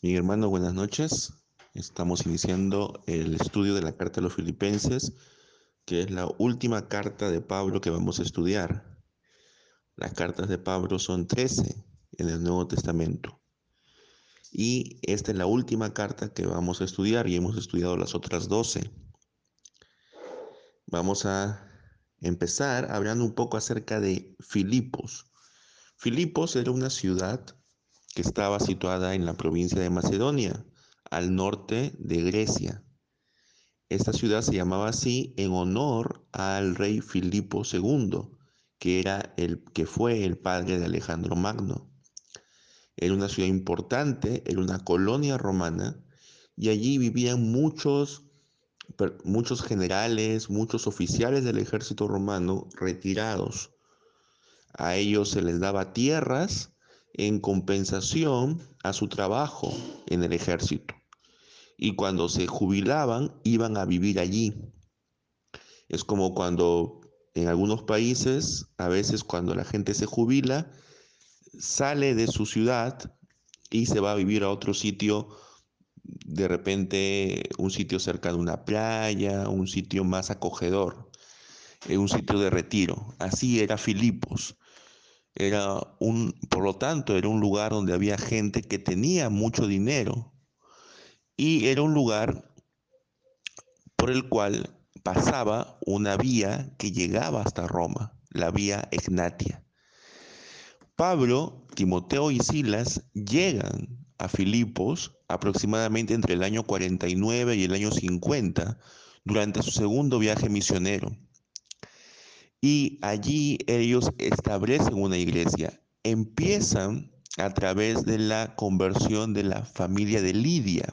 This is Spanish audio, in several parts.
Mi hermano, buenas noches. Estamos iniciando el estudio de la carta a los filipenses, que es la última carta de Pablo que vamos a estudiar. Las cartas de Pablo son 13 en el Nuevo Testamento. Y esta es la última carta que vamos a estudiar y hemos estudiado las otras 12. Vamos a empezar hablando un poco acerca de Filipos. Filipos era una ciudad que estaba situada en la provincia de Macedonia, al norte de Grecia. Esta ciudad se llamaba así en honor al rey Filipo II, que, era el, que fue el padre de Alejandro Magno. Era una ciudad importante, era una colonia romana, y allí vivían muchos, muchos generales, muchos oficiales del ejército romano retirados. A ellos se les daba tierras en compensación a su trabajo en el ejército. Y cuando se jubilaban, iban a vivir allí. Es como cuando en algunos países, a veces cuando la gente se jubila, sale de su ciudad y se va a vivir a otro sitio, de repente un sitio cerca de una playa, un sitio más acogedor, eh, un sitio de retiro. Así era Filipos. Era un, por lo tanto, era un lugar donde había gente que tenía mucho dinero y era un lugar por el cual pasaba una vía que llegaba hasta Roma, la vía Egnatia. Pablo, Timoteo y Silas llegan a Filipos aproximadamente entre el año 49 y el año 50 durante su segundo viaje misionero y allí ellos establecen una iglesia. Empiezan a través de la conversión de la familia de Lidia.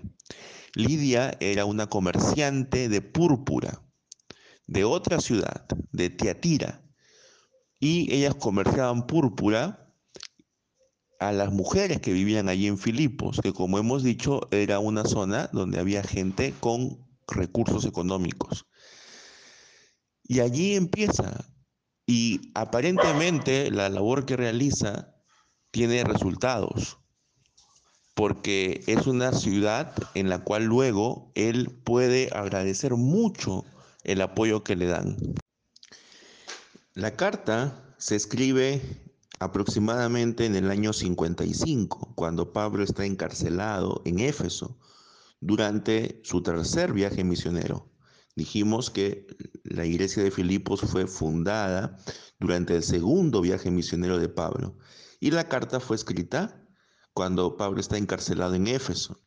Lidia era una comerciante de púrpura de otra ciudad, de Tiatira, y ellas comerciaban púrpura a las mujeres que vivían allí en Filipos, que como hemos dicho era una zona donde había gente con recursos económicos. Y allí empieza y aparentemente la labor que realiza tiene resultados, porque es una ciudad en la cual luego él puede agradecer mucho el apoyo que le dan. La carta se escribe aproximadamente en el año 55, cuando Pablo está encarcelado en Éfeso durante su tercer viaje misionero. Dijimos que la iglesia de Filipos fue fundada durante el segundo viaje misionero de Pablo y la carta fue escrita cuando Pablo está encarcelado en Éfeso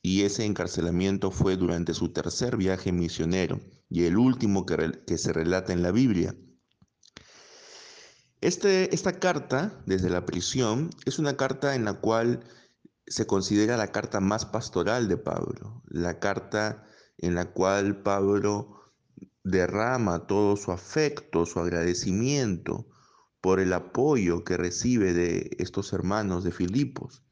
y ese encarcelamiento fue durante su tercer viaje misionero y el último que, se relata en la Biblia. Este, esta carta, desde la prisión, es una carta en la cual se considera la carta más pastoral de Pablo, la carta en la cual Pablo derrama todo su afecto, su agradecimiento por el apoyo que recibe de estos hermanos de Filipos.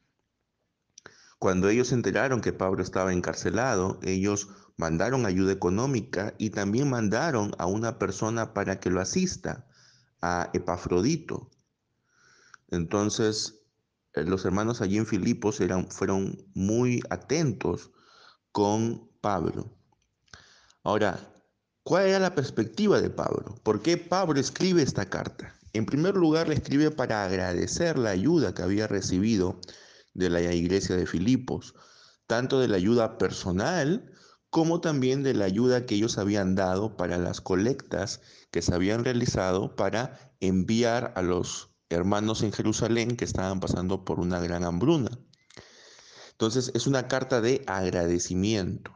Cuando ellos se enteraron que Pablo estaba encarcelado, ellos mandaron ayuda económica y también mandaron a una persona para que lo asista, a Epafrodito. Entonces, eh, los hermanos allí en Filipos eran, fueron muy atentos con Pablo. Ahora, ¿cuál era la perspectiva de Pablo? ¿Por qué Pablo escribe esta carta? En primer lugar, le escribe para agradecer la ayuda que había recibido de la iglesia de Filipos, tanto de la ayuda personal como también de la ayuda que ellos habían dado para las colectas que se habían realizado para enviar a los hermanos en Jerusalén que estaban pasando por una gran hambruna. Entonces es una carta de agradecimiento.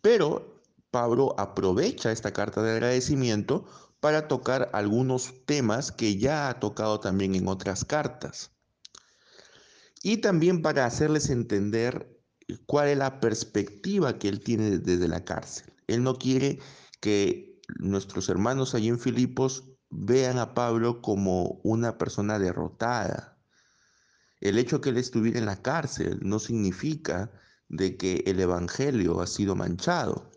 Pero Pablo aprovecha esta carta de agradecimiento para tocar algunos temas que ya ha tocado también en otras cartas. Y también para hacerles entender cuál es la perspectiva que él tiene desde la cárcel. Él no quiere que nuestros hermanos allí en Filipos vean a Pablo como una persona derrotada. El hecho que él estuviera en la cárcel no significa de que el Evangelio ha sido manchado.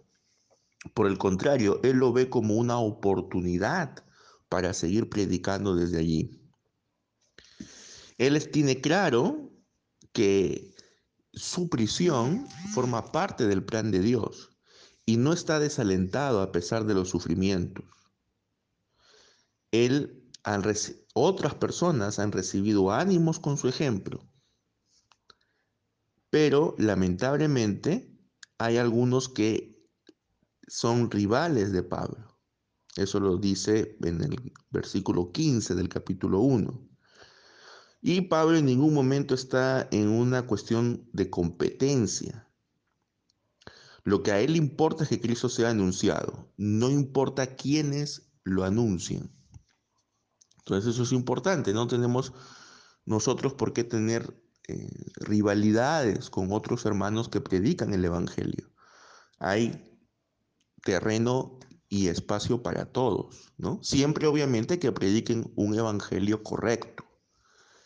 Por el contrario, él lo ve como una oportunidad para seguir predicando desde allí. Él tiene claro que su prisión forma parte del plan de Dios y no está desalentado a pesar de los sufrimientos. Él, otras personas han recibido ánimos con su ejemplo, pero lamentablemente hay algunos que son rivales de Pablo. Eso lo dice en el versículo 15 del capítulo 1. Y Pablo en ningún momento está en una cuestión de competencia. Lo que a él importa es que Cristo sea anunciado, no importa quiénes lo anuncien. Entonces eso es importante, no tenemos nosotros por qué tener eh, rivalidades con otros hermanos que predican el Evangelio. Hay terreno y espacio para todos, ¿no? Siempre obviamente que prediquen un Evangelio correcto.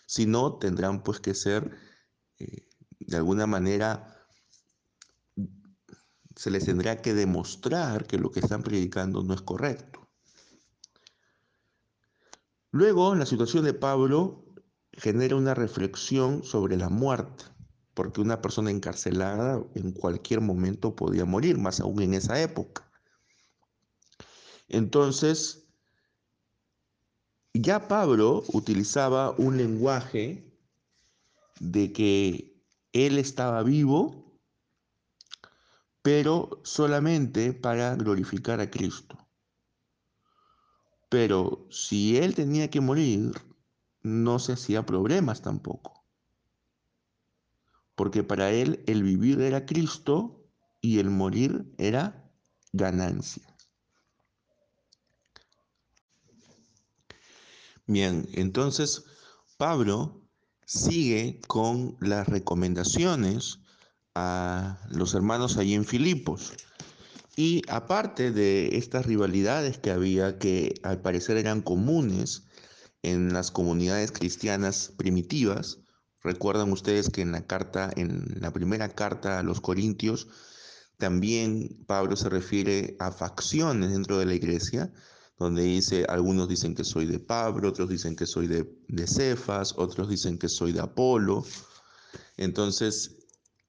Si no, tendrán pues que ser eh, de alguna manera se les tendrá que demostrar que lo que están predicando no es correcto. Luego, la situación de Pablo genera una reflexión sobre la muerte, porque una persona encarcelada en cualquier momento podía morir, más aún en esa época. Entonces, ya Pablo utilizaba un lenguaje de que él estaba vivo pero solamente para glorificar a Cristo. Pero si él tenía que morir, no se hacía problemas tampoco. Porque para él el vivir era Cristo y el morir era ganancia. Bien, entonces Pablo sigue con las recomendaciones a los hermanos allí en Filipos. Y aparte de estas rivalidades que había, que al parecer eran comunes en las comunidades cristianas primitivas, recuerdan ustedes que en la carta, en la primera carta a los Corintios, también Pablo se refiere a facciones dentro de la iglesia, donde dice, algunos dicen que soy de Pablo, otros dicen que soy de, de Cefas, otros dicen que soy de Apolo. Entonces,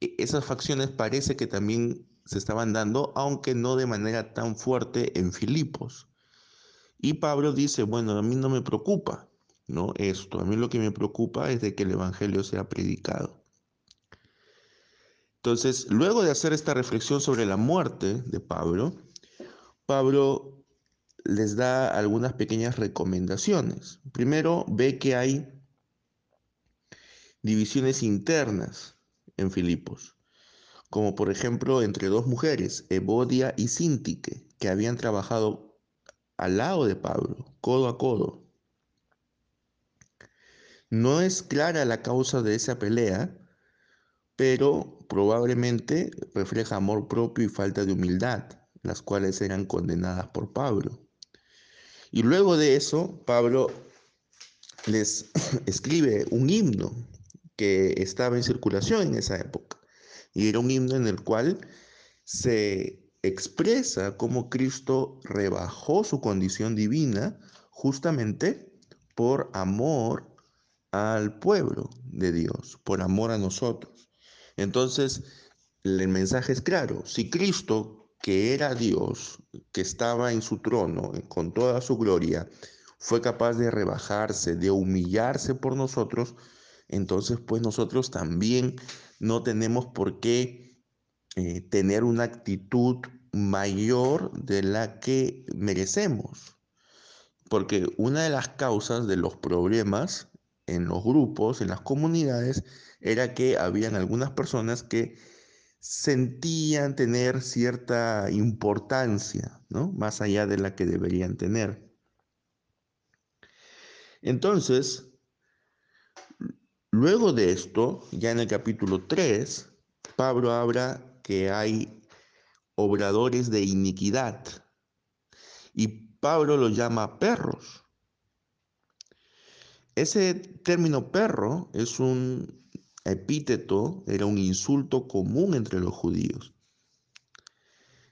e-, esas facciones parece que también se estaban dando, aunque no de manera tan fuerte en Filipos. Y Pablo dice, bueno, a mí no me preocupa, ¿no? Esto, a mí lo que me preocupa es de que el Evangelio sea predicado. Entonces, luego de hacer esta reflexión sobre la muerte de Pablo, Pablo les da algunas pequeñas recomendaciones. Primero, ve que hay divisiones internas en Filipos, como por ejemplo entre dos mujeres, Evodia y Sintique, que habían trabajado al lado de Pablo, codo a codo. No es clara la causa de esa pelea, pero probablemente refleja amor propio y falta de humildad, las cuales eran condenadas por Pablo. Y luego de eso, Pablo les escribe un himno que estaba en circulación en esa época. Y era un himno en el cual se expresa cómo Cristo rebajó su condición divina justamente por amor al pueblo de Dios, por amor a nosotros. Entonces, el mensaje es claro, si Cristo, que era Dios, que estaba en su trono con toda su gloria, fue capaz de rebajarse, de humillarse por nosotros, entonces pues nosotros también no tenemos por qué eh, tener una actitud mayor de la que merecemos. Porque una de las causas de los problemas en los grupos, en las comunidades, era que habían algunas personas que sentían tener cierta importancia, ¿no? Más allá de la que deberían tener. Entonces, Luego de esto, ya en el capítulo 3, Pablo habla que hay obradores de iniquidad y Pablo los llama perros. Ese término perro es un epíteto, era un insulto común entre los judíos.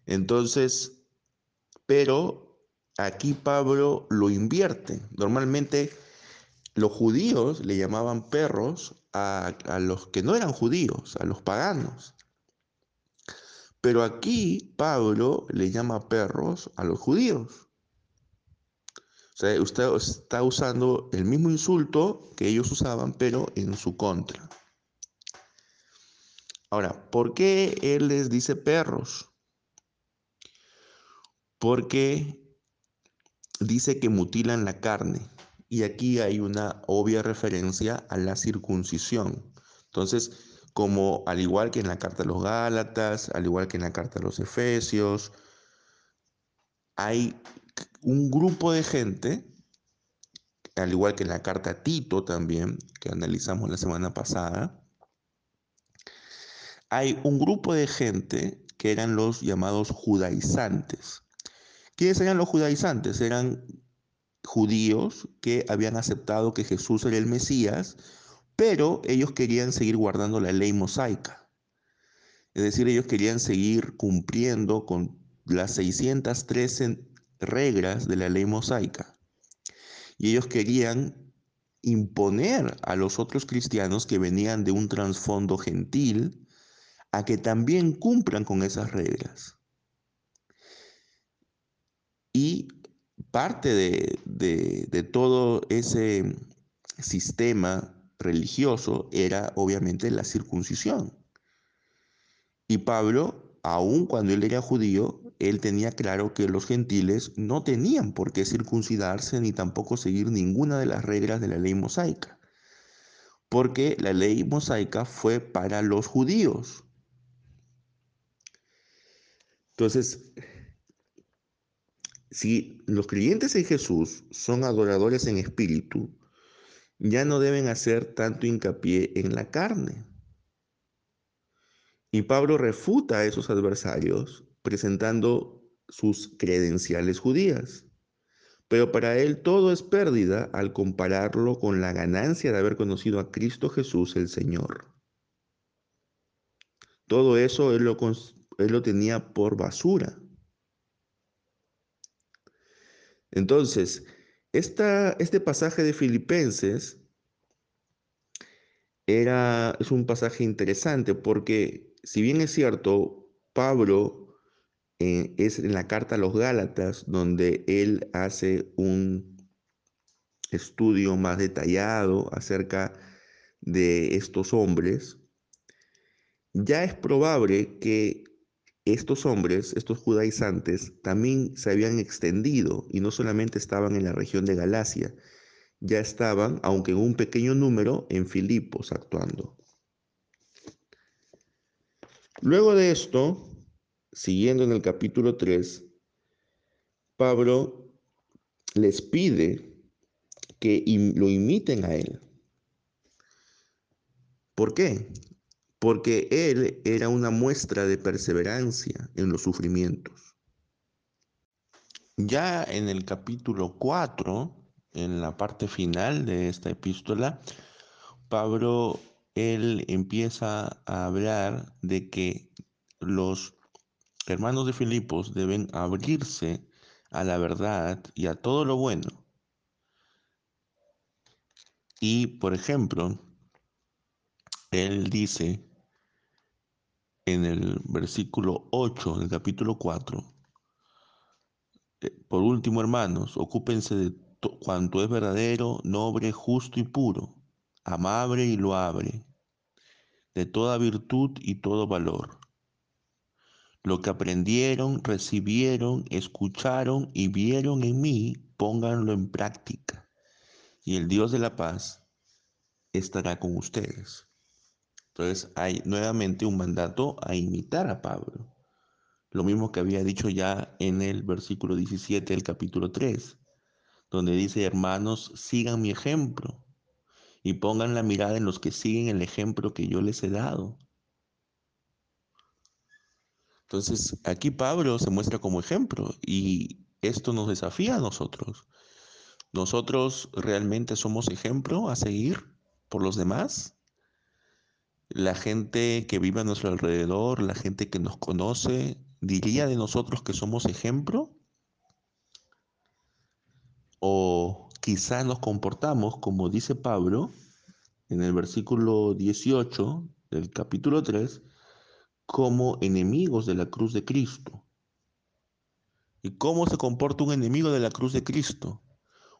Entonces, pero aquí Pablo lo invierte. Normalmente los judíos le llamaban perros a, a los que no eran judíos, a los paganos. Pero aquí Pablo le llama perros a los judíos. O sea, usted está usando el mismo insulto que ellos usaban, pero en su contra. Ahora, ¿por qué él les dice perros? Porque dice que mutilan la carne. Y aquí hay una obvia referencia a la circuncisión. Entonces, como al igual que en la carta a los Gálatas, al igual que en la carta a los Efesios, hay un grupo de gente, al igual que en la carta a Tito también, que analizamos la semana pasada, hay un grupo de gente que eran los llamados judaizantes. ¿Quiénes eran los judaizantes? Eran judíos que habían aceptado que Jesús era el Mesías, pero ellos querían seguir guardando la ley mosaica. Es decir, ellos querían seguir cumpliendo con las 613 reglas de la ley mosaica. Y ellos querían imponer a los otros cristianos que venían de un trasfondo gentil a que también cumplan con esas reglas. Y parte de, de, de todo ese sistema religioso era obviamente la circuncisión. Y Pablo, aun cuando él era judío, él tenía claro que los gentiles no tenían por qué circuncidarse ni tampoco seguir ninguna de las reglas de la ley mosaica, porque la ley mosaica fue para los judíos. Entonces, si los creyentes en Jesús son adoradores en espíritu, ya no deben hacer tanto hincapié en la carne. Y Pablo refuta a esos adversarios presentando sus credenciales judías. Pero para él todo es pérdida al compararlo con la ganancia de haber conocido a Cristo Jesús el Señor. Todo eso él lo, él lo tenía por basura. Entonces, este pasaje de Filipenses era, es un pasaje interesante porque si bien es cierto, Pablo eh, es en la carta a los Gálatas donde él hace un estudio más detallado acerca de estos hombres, ya es probable que estos hombres, estos judaizantes, también se habían extendido y no solamente estaban en la región de Galacia, ya estaban, aunque en un pequeño número, en Filipos actuando. Luego de esto, siguiendo en el capítulo 3, Pablo les pide que lo imiten a él. ¿Por qué? Porque Él era una muestra de perseverancia en los sufrimientos. Ya en el capítulo 4, en la parte final de esta epístola, Pablo, él empieza a hablar de que los hermanos de Filipos deben abrirse a la verdad y a todo lo bueno. Y, por ejemplo, él dice en el versículo 8 del capítulo 4. Eh, por último, hermanos, ocúpense de cuanto es verdadero, noble, justo y puro, amable y loable, de toda virtud y todo valor. Lo que aprendieron, recibieron, escucharon y vieron en mí, pónganlo en práctica. Y el Dios de la paz estará con ustedes. Entonces hay nuevamente un mandato a imitar a Pablo. Lo mismo que había dicho ya en el versículo 17 del capítulo 3, donde dice, hermanos, sigan mi ejemplo y pongan la mirada en los que siguen el ejemplo que yo les he dado. Entonces, aquí Pablo se muestra como ejemplo y esto nos desafía a nosotros. ¿Nosotros realmente somos ejemplo a seguir por los demás? La gente que vive a nuestro alrededor, la gente que nos conoce, diría de nosotros que somos ejemplo? ¿O quizá nos comportamos, como dice Pablo, en el versículo 18 del capítulo 3 como enemigos de la cruz de Cristo. ¿Y cómo se comporta un enemigo de la cruz de Cristo?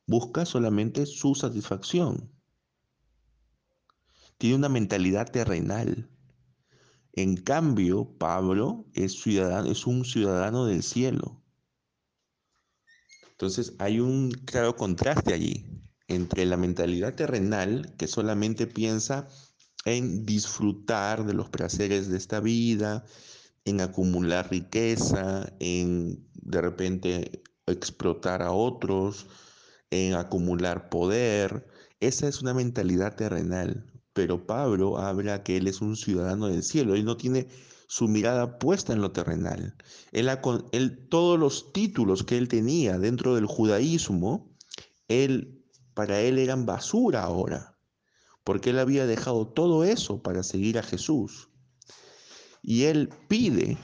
Busca solamente su satisfacción. Tiene una mentalidad terrenal. En cambio, Pablo es, es un ciudadano del cielo. Entonces hay un claro contraste allí entre la mentalidad terrenal que solamente piensa en disfrutar de los placeres de esta vida, en acumular riqueza, en de repente explotar a otros, en acumular poder. Esa es una mentalidad terrenal. Pero Pablo habla que él es un ciudadano del cielo. Él no tiene su mirada puesta en lo terrenal. Él, todos los títulos que él tenía dentro del judaísmo, él, para él eran basura ahora, porque él había dejado todo eso para seguir a Jesús. Y él pide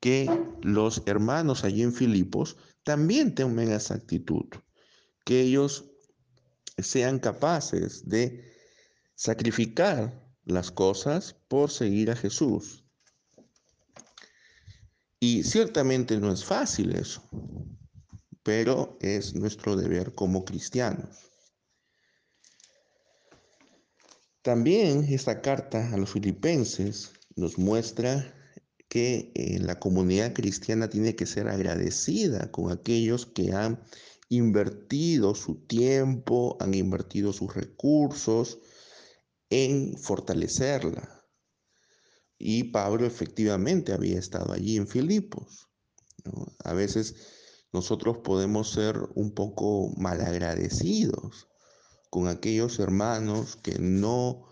que los hermanos allí en Filipos también tengan esa actitud, que ellos sean capaces de sacrificar las cosas por seguir a Jesús. Y ciertamente no es fácil eso, pero es nuestro deber como cristianos. También esta carta a los filipenses nos muestra que eh, la comunidad cristiana tiene que ser agradecida con aquellos que han invertido su tiempo, han invertido sus recursos en fortalecerla, y Pablo efectivamente había estado allí en Filipos. A veces nosotros podemos ser un poco malagradecidos con aquellos hermanos que no,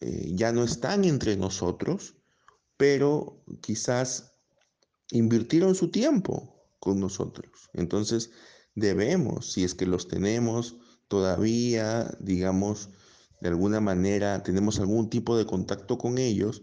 eh, ya no están entre nosotros, pero quizás invirtieron su tiempo con nosotros. Entonces debemos, si es que los tenemos todavía, digamos, de alguna manera, tenemos algún tipo de contacto con ellos,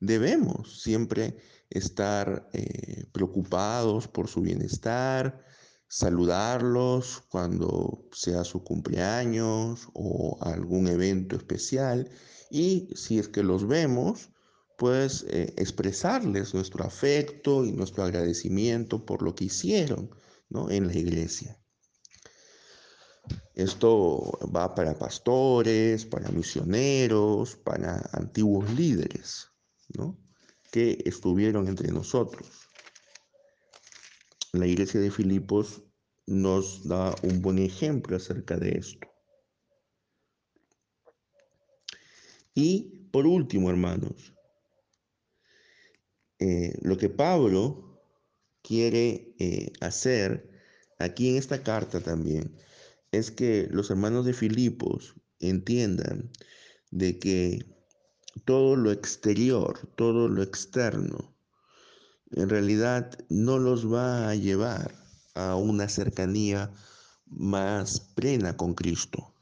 debemos siempre estar eh, preocupados por su bienestar, saludarlos cuando sea su cumpleaños o algún evento especial y si es que los vemos, pues eh, expresarles nuestro afecto y nuestro agradecimiento por lo que hicieron en la iglesia. Esto va para pastores, para misioneros, para antiguos líderes que estuvieron entre nosotros. La iglesia de Filipos nos da un buen ejemplo acerca de esto. Y por último, hermanos, eh, lo que Pablo quiere eh, hacer aquí en esta carta también es que los hermanos de Filipos entiendan de que todo lo exterior, todo lo externo, en realidad no los va a llevar a una cercanía más plena con Cristo.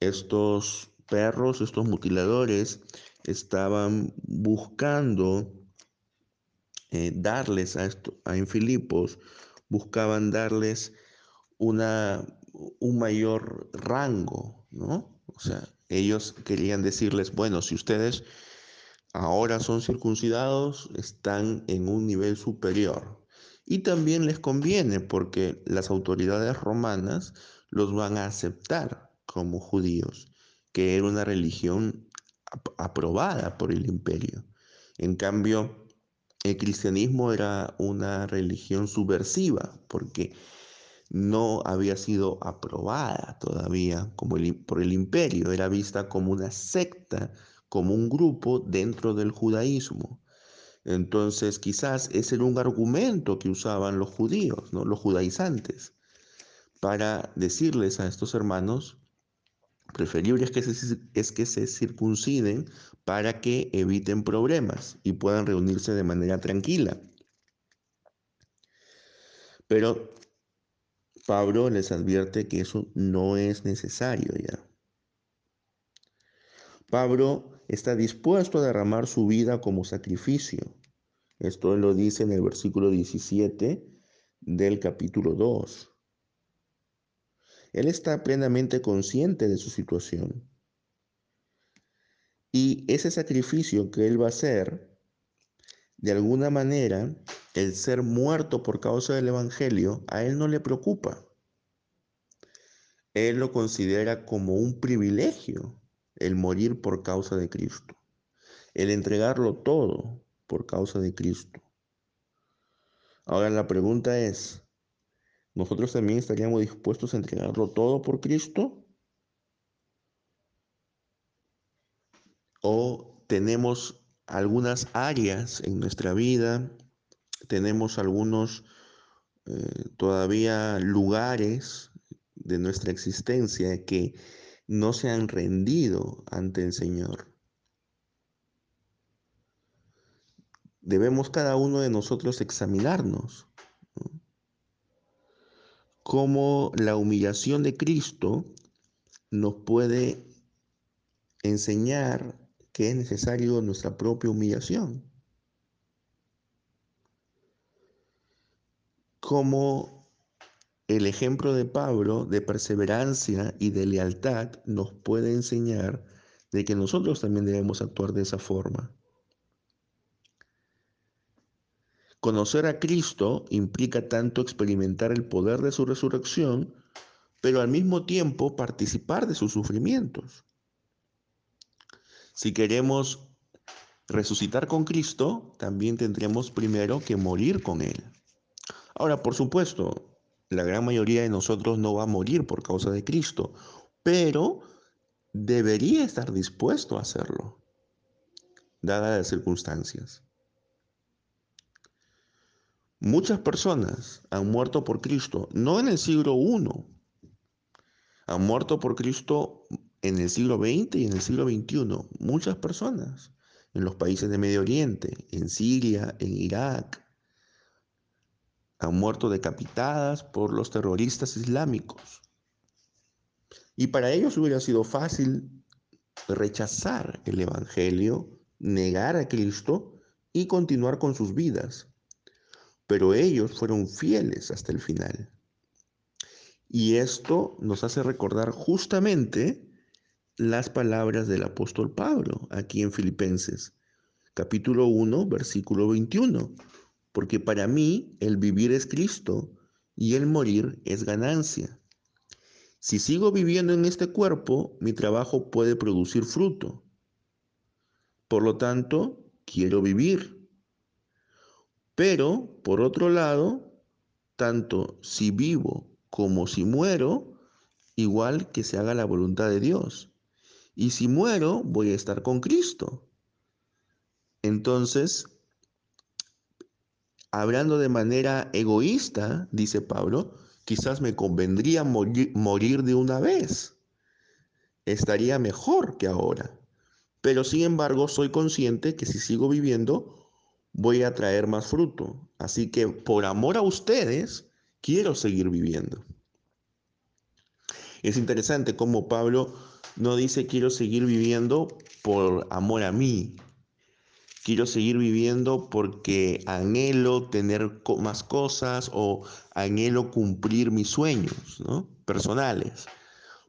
Estos perros, estos mutiladores, estaban buscando eh, darles a, esto, a en Filipos, buscaban darles una, un mayor rango, ¿no? O sea, ellos querían decirles, bueno, si ustedes ahora son circuncidados, están en un nivel superior. Y también les conviene porque las autoridades romanas los van a aceptar como judíos, que era una religión aprobada por el imperio. En cambio, el cristianismo era una religión subversiva porque no había sido aprobada todavía como por el imperio, era vista como una secta, como un grupo dentro del judaísmo. Entonces quizás ese era un argumento que usaban los judíos, ¿no? los judaizantes, para decirles a estos hermanos, preferible es que, se, es que se circunciden para que eviten problemas y puedan reunirse de manera tranquila. Pero Pablo les advierte que eso no es necesario ya. Pablo está dispuesto a derramar su vida como sacrificio. Esto lo dice en el versículo 17 del capítulo 2. Él está plenamente consciente de su situación. Y ese sacrificio que Él va a hacer, de alguna manera, el ser muerto por causa del Evangelio, a Él no le preocupa. Él lo considera como un privilegio el morir por causa de Cristo, el entregarlo todo por causa de Cristo. Ahora la pregunta es, ¿nosotros también estaríamos dispuestos a entregarlo todo por Cristo? ¿O tenemos algunas áreas en nuestra vida, tenemos algunos eh, todavía lugares de nuestra existencia que no se han rendido ante el Señor? debemos cada uno de nosotros examinarnos. Cómo la humillación de Cristo nos puede enseñar que es necesario nuestra propia humillación. Cómo el ejemplo de Pablo de perseverancia y de lealtad nos puede enseñar de que nosotros también debemos actuar de esa forma. Conocer a Cristo implica tanto experimentar el poder de su resurrección, pero al mismo tiempo participar de sus sufrimientos. Si queremos resucitar con Cristo, también tendremos primero que morir con Él. Ahora, por supuesto, la gran mayoría de nosotros no va a morir por causa de Cristo, pero debería estar dispuesto a hacerlo, dadas las circunstancias. Muchas personas han muerto por Cristo, no en el siglo I, han muerto por Cristo en el siglo XX y en el siglo XXI. Muchas personas en los países de Medio Oriente, en Siria, en Irak, han muerto decapitadas por los terroristas islámicos. Y para ellos hubiera sido fácil rechazar el Evangelio, negar a Cristo y continuar con sus vidas pero ellos fueron fieles hasta el final. Y esto nos hace recordar justamente las palabras del apóstol Pablo aquí en Filipenses, capítulo 1, versículo 21, porque para mí el vivir es Cristo y el morir es ganancia. Si sigo viviendo en este cuerpo, mi trabajo puede producir fruto. Por lo tanto, quiero vivir pero, por otro lado, tanto si vivo como si muero, igual que se haga la voluntad de Dios. Y si muero, voy a estar con Cristo. Entonces, hablando de manera egoísta, dice Pablo, quizás me convendría morir, de una vez. Estaría mejor que ahora. Pero sin embargo, soy consciente que si sigo viviendo, voy a traer más fruto. Así que por amor a ustedes, quiero seguir viviendo. Es interesante cómo Pablo no dice quiero seguir viviendo por amor a mí. Quiero seguir viviendo porque anhelo tener más cosas o anhelo cumplir mis sueños ¿no? personales.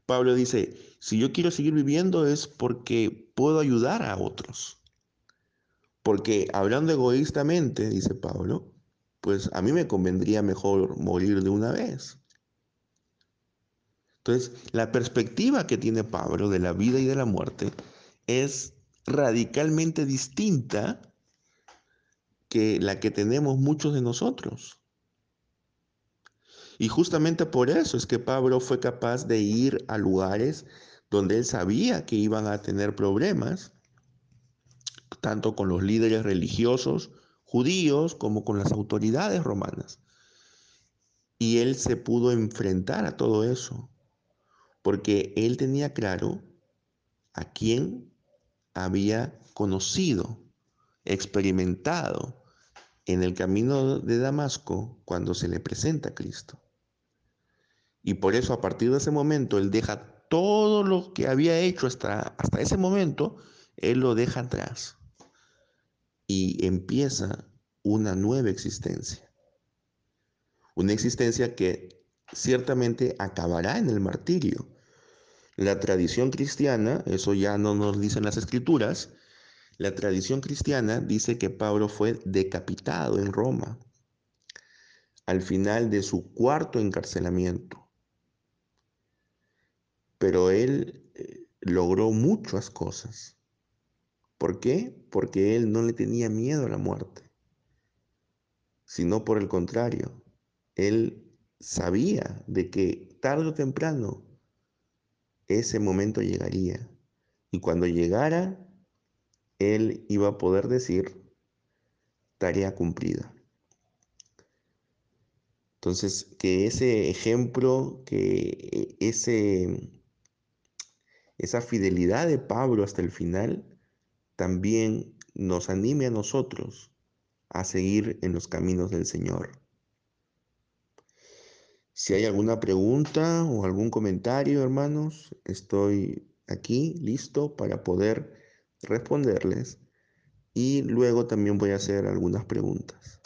Pablo dice, si yo quiero seguir viviendo es porque puedo ayudar a otros. Porque hablando egoístamente, dice Pablo, pues a mí me convendría mejor morir de una vez. Entonces, la perspectiva que tiene Pablo de la vida y de la muerte es radicalmente distinta que la que tenemos muchos de nosotros. Y justamente por eso es que Pablo fue capaz de ir a lugares donde él sabía que iban a tener problemas tanto con los líderes religiosos judíos como con las autoridades romanas. Y él se pudo enfrentar a todo eso, porque él tenía claro a quién había conocido, experimentado en el camino de Damasco cuando se le presenta a Cristo. Y por eso a partir de ese momento él deja todo lo que había hecho hasta, hasta ese momento, él lo deja atrás y empieza una nueva existencia. Una existencia que ciertamente acabará en el martirio. La tradición cristiana, eso ya no nos dicen las escrituras, la tradición cristiana dice que Pablo fue decapitado en Roma al final de su cuarto encarcelamiento. Pero él eh, logró muchas cosas. ¿Por qué? Porque él no le tenía miedo a la muerte, sino por el contrario, él sabía de que tarde o temprano ese momento llegaría. Y cuando llegara, él iba a poder decir, tarea cumplida. Entonces, que ese ejemplo, que ese, esa fidelidad de Pablo hasta el final, también nos anime a nosotros a seguir en los caminos del Señor. Si hay alguna pregunta o algún comentario, hermanos, estoy aquí listo para poder responderles y luego también voy a hacer algunas preguntas.